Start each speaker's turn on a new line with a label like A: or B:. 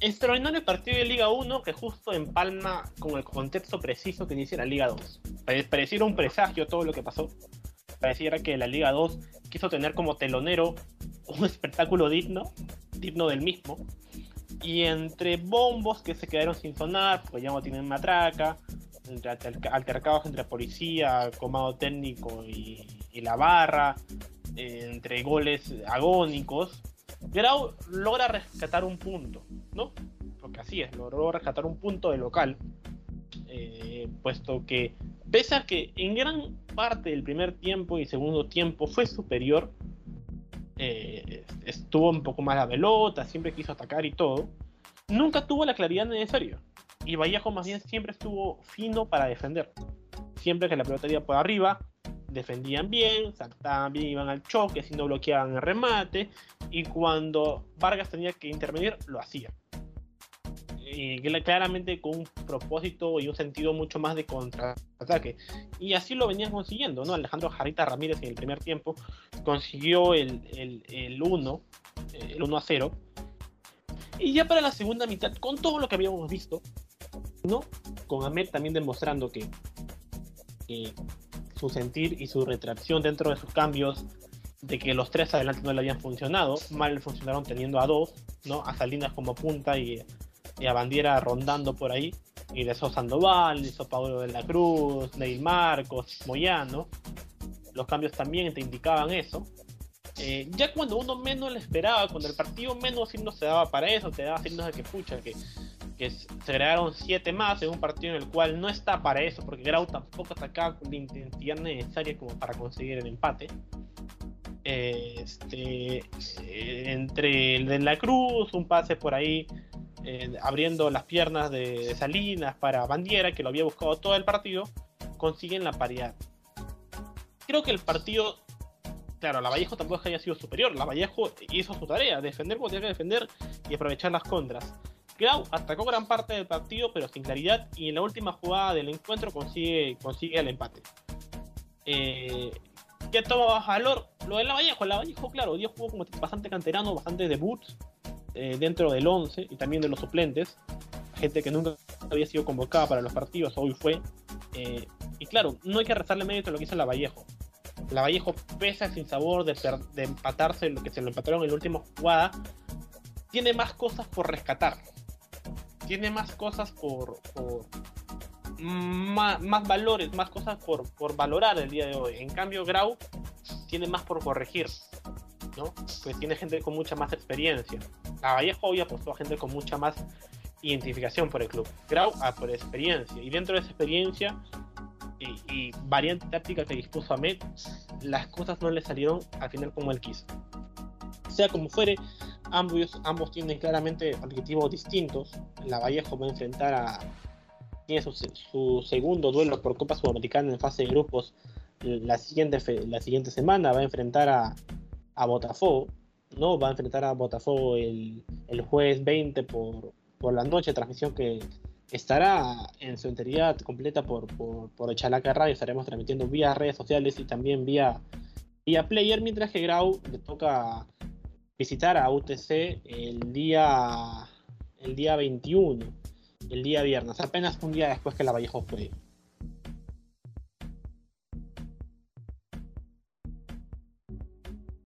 A: extraordinario partido de Liga 1 que justo empalma con el contexto preciso que inicia la Liga 2. Pareciera un presagio todo lo que pasó. Pareciera que la Liga 2 quiso tener como telonero un espectáculo digno, digno del mismo. Y entre bombos que se quedaron sin sonar, porque ya no tienen matraca, entre altercados entre policía, comando técnico y, la barra, eh, entre goles agónicos, Grau logra rescatar un punto, ¿no? Porque así es, logró rescatar un punto de local, eh, puesto que pese a que en gran parte del primer tiempo y segundo tiempo fue superior, eh, estuvo un poco más la pelota, siempre quiso atacar y todo, nunca tuvo la claridad necesaria. Y Vallejo más bien siempre estuvo fino para defender. Siempre que la pelota iba por arriba, defendían bien, saltaban bien, iban al choque, si no bloqueaban el remate, y cuando Vargas tenía que intervenir, lo hacía. Y claramente con un propósito y un sentido mucho más de contraataque. Y así lo venían consiguiendo, ¿no? Alejandro Jarrita Ramírez en el primer tiempo consiguió el, el, el 1, el 1 a 0. Y ya para la segunda mitad, con todo lo que habíamos visto, ¿no? Con Ahmed también demostrando que, que su sentir y su retracción dentro de sus cambios, de que los tres adelante no le habían funcionado, mal funcionaron teniendo a dos, ¿no? A Salinas como punta y, a Bandiera rondando por ahí, y de eso Sandoval, hizo Pablo de la Cruz, Neil Marcos, Moyano, los cambios también te indicaban eso. Eh, ya cuando uno menos le esperaba, cuando el partido menos signos se daba para eso, te daba signos de que pucha, que que se crearon siete más en un partido en el cual no está para eso, porque Grau tampoco atacaba con la intensidad necesaria como para conseguir el empate. Este, entre el de la Cruz, un pase por ahí eh, abriendo las piernas de, Salinas para Bandiera, que lo había buscado todo el partido, consiguen la paridad. Creo que el partido, claro, la Vallejo tampoco haya sido superior, la Vallejo hizo su tarea, defender como tenía que defender y aprovechar las contras. Grau atacó gran parte del partido, pero sin claridad, y en la última jugada del encuentro consigue, consigue el empate. Eh, ¿Qué toma valor? Lo de Lavallejo. Lavallejo, claro, dio jugó como bastante canterano, bastante debuts eh, dentro del 11 y también de los suplentes. Gente que nunca había sido convocada para los partidos, hoy fue. Eh, y claro, no hay que rezarle mérito a lo que hizo Lavallejo. Lavallejo pesa sin sabor de, de empatarse lo que se lo empataron en la última jugada. Tiene más cosas por rescatar tiene más cosas por, más, valores, más cosas por, por, valorar el día de hoy. En cambio, Grau tiene más por corregir, ¿no? Pues tiene gente con mucha más experiencia. Vallejo hoy apostó a gente con mucha más identificación por el club. Grau a por experiencia. Y dentro de esa experiencia y, variante táctica que dispuso Ahmed, las cosas no le salieron al final como él quiso. Sea como fuere, ambos, ambos tienen claramente objetivos distintos. La Vallejo va a enfrentar a. Tiene su, segundo duelo por Copa Sudamericana en fase de grupos la siguiente, la siguiente semana. Va a enfrentar a, a Botafogo. ¿no? Va a enfrentar a Botafogo el, el jueves 20 por, por la noche, transmisión que estará en su enteridad completa por, por, por Chalaca Radio. Estaremos transmitiendo vía redes sociales y también vía, vía Player, mientras que Grau le toca visitar a UTC el día, el día 21, el día viernes, apenas un día después que la Vallejo fue